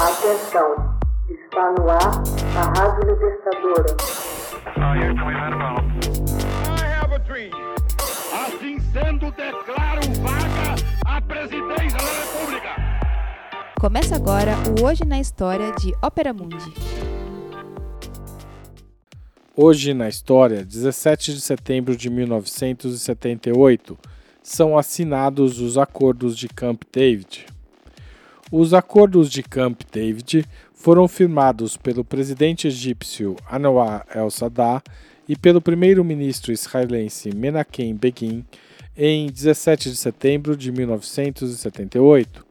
Atenção, está no ar a Rádio Libertadora. Assim sendo, declaro vaga a presidência da República. Começa agora o Hoje na História de Ópera Mundi. Hoje na História, 17 de setembro de 1978, são assinados os Acordos de Camp David. Os Acordos de Camp David foram firmados pelo presidente egípcio Anwar el-Sadat e pelo primeiro-ministro israelense Menachem Begin em 17 de setembro de 1978.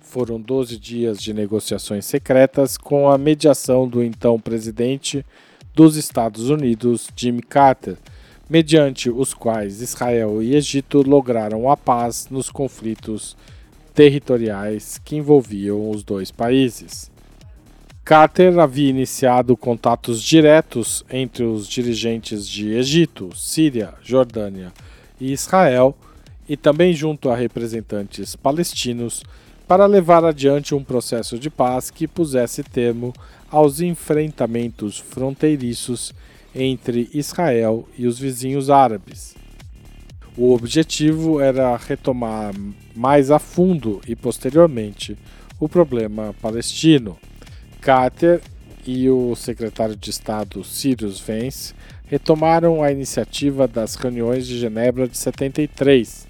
Foram 12 dias de negociações secretas com a mediação do então presidente dos Estados Unidos, Jimmy Carter, mediante os quais Israel e Egito lograram a paz nos conflitos territoriais que envolviam os dois países. Carter havia iniciado contatos diretos entre os dirigentes de Egito, Síria, Jordânia e Israel, e também junto a representantes palestinos, para levar adiante um processo de paz que pusesse termo aos enfrentamentos fronteiriços entre Israel e os vizinhos árabes. O objetivo era retomar mais a fundo e posteriormente o problema palestino. Carter e o secretário de Estado Cyrus Vance retomaram a iniciativa das reuniões de Genebra de 73,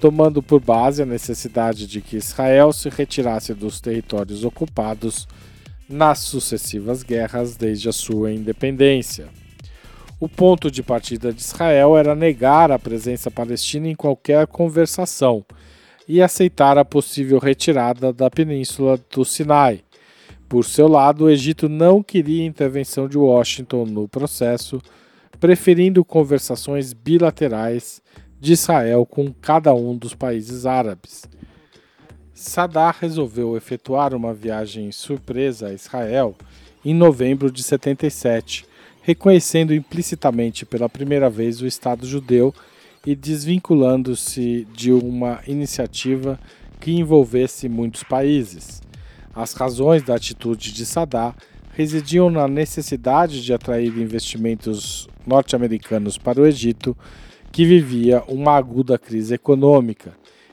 tomando por base a necessidade de que Israel se retirasse dos territórios ocupados nas sucessivas guerras desde a sua independência. O ponto de partida de Israel era negar a presença palestina em qualquer conversação e aceitar a possível retirada da península do Sinai. Por seu lado, o Egito não queria intervenção de Washington no processo, preferindo conversações bilaterais de Israel com cada um dos países árabes. Saddam resolveu efetuar uma viagem surpresa a Israel em novembro de 77 reconhecendo implicitamente pela primeira vez o Estado judeu e desvinculando-se de uma iniciativa que envolvesse muitos países. As razões da atitude de Saddam residiam na necessidade de atrair investimentos norte-americanos para o Egito, que vivia uma aguda crise econômica.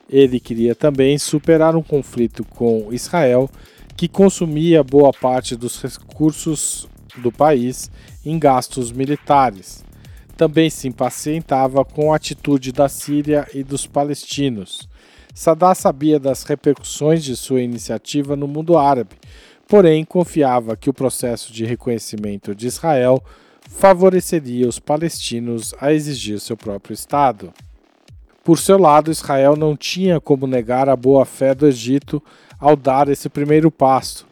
Ele queria também superar um conflito com Israel, que consumia boa parte dos recursos do país em gastos militares. Também se impacientava com a atitude da Síria e dos palestinos. Saddam sabia das repercussões de sua iniciativa no mundo árabe, porém confiava que o processo de reconhecimento de Israel favoreceria os palestinos a exigir seu próprio Estado. Por seu lado, Israel não tinha como negar a boa-fé do Egito ao dar esse primeiro passo,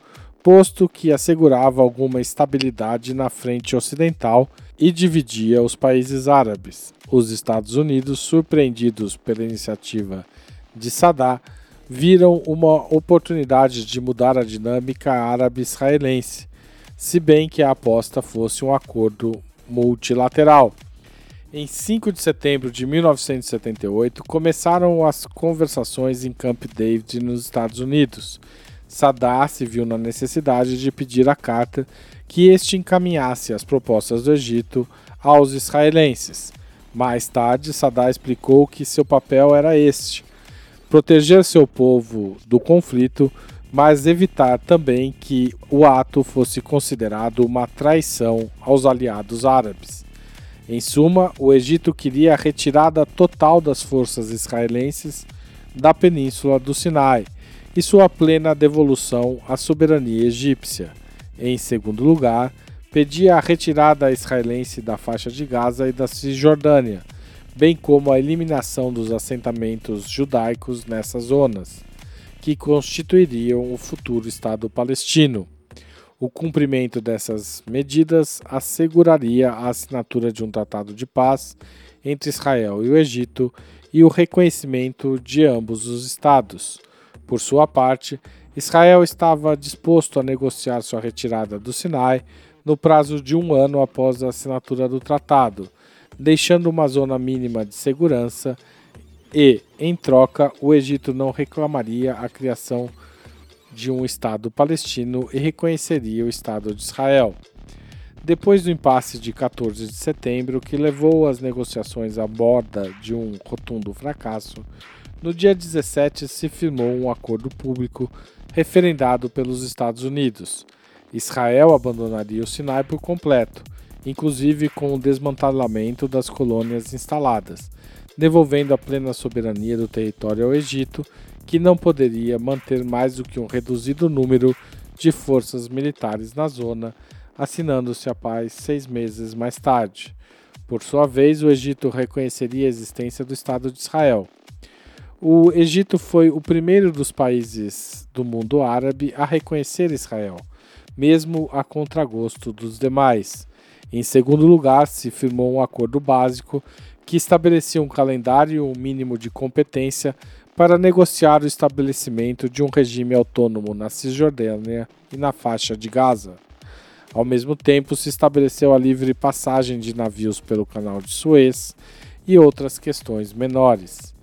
posto que assegurava alguma estabilidade na frente ocidental e dividia os países árabes. Os Estados Unidos, surpreendidos pela iniciativa de Saddam, viram uma oportunidade de mudar a dinâmica árabe-israelense, se bem que a aposta fosse um acordo multilateral. Em 5 de setembro de 1978, começaram as conversações em Camp David, nos Estados Unidos. Sadat se viu na necessidade de pedir a Carter que este encaminhasse as propostas do Egito aos israelenses. Mais tarde, Sadat explicou que seu papel era este: proteger seu povo do conflito, mas evitar também que o ato fosse considerado uma traição aos aliados árabes. Em suma, o Egito queria a retirada total das forças israelenses da península do Sinai e sua plena devolução à soberania egípcia. Em segundo lugar, pedia a retirada israelense da faixa de Gaza e da Cisjordânia, bem como a eliminação dos assentamentos judaicos nessas zonas, que constituiriam o futuro Estado palestino. O cumprimento dessas medidas asseguraria a assinatura de um tratado de paz entre Israel e o Egito e o reconhecimento de ambos os Estados. Por sua parte, Israel estava disposto a negociar sua retirada do Sinai no prazo de um ano após a assinatura do tratado, deixando uma zona mínima de segurança e, em troca, o Egito não reclamaria a criação de um Estado palestino e reconheceria o Estado de Israel. Depois do impasse de 14 de setembro, que levou as negociações à borda de um rotundo fracasso, no dia 17 se firmou um acordo público referendado pelos Estados Unidos. Israel abandonaria o Sinai por completo, inclusive com o desmantelamento das colônias instaladas, devolvendo a plena soberania do território ao Egito, que não poderia manter mais do que um reduzido número de forças militares na zona, assinando-se a paz seis meses mais tarde. Por sua vez, o Egito reconheceria a existência do Estado de Israel. O Egito foi o primeiro dos países do mundo árabe a reconhecer Israel, mesmo a contragosto dos demais. Em segundo lugar, se firmou um acordo básico que estabelecia um calendário mínimo de competência para negociar o estabelecimento de um regime autônomo na Cisjordânia e na faixa de Gaza. Ao mesmo tempo, se estabeleceu a livre passagem de navios pelo Canal de Suez e outras questões menores.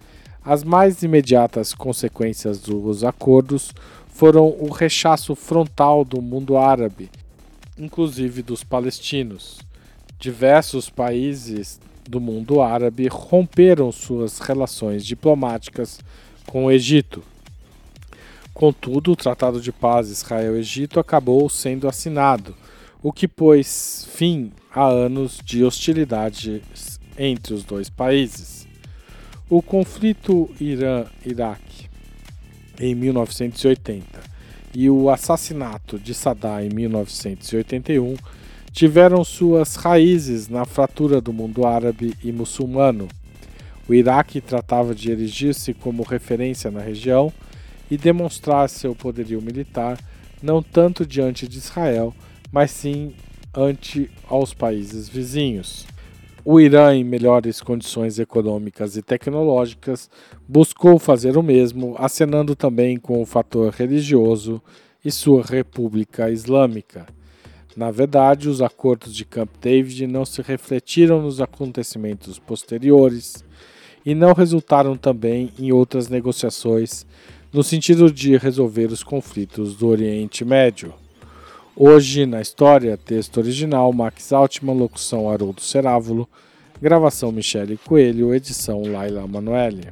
As mais imediatas consequências dos acordos foram o rechaço frontal do mundo árabe, inclusive dos palestinos. Diversos países do mundo árabe romperam suas relações diplomáticas com o Egito. Contudo, o Tratado de Paz Israel-Egito acabou sendo assinado, o que pôs fim a anos de hostilidade entre os dois países. O conflito Irã-Iraque em 1980 e o assassinato de Saddam em 1981 tiveram suas raízes na fratura do mundo árabe e muçulmano. O Iraque tratava de erigir-se como referência na região e demonstrar seu poderio militar não tanto diante de Israel, mas sim ante aos países vizinhos. O Irã, em melhores condições econômicas e tecnológicas, buscou fazer o mesmo, acenando também com o fator religioso e sua República Islâmica. Na verdade, os acordos de Camp David não se refletiram nos acontecimentos posteriores e não resultaram também em outras negociações no sentido de resolver os conflitos do Oriente Médio. Hoje, na história, texto original Max Altman, locução Haroldo Cerávulo, gravação Michele Coelho, edição Laila Manoeli.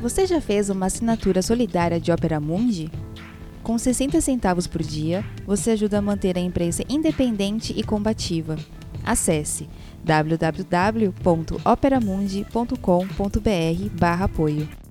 Você já fez uma assinatura solidária de Opera Mundi? Com 60 centavos por dia, você ajuda a manter a imprensa independente e combativa. Acesse www.operamundi.com.br/apoio.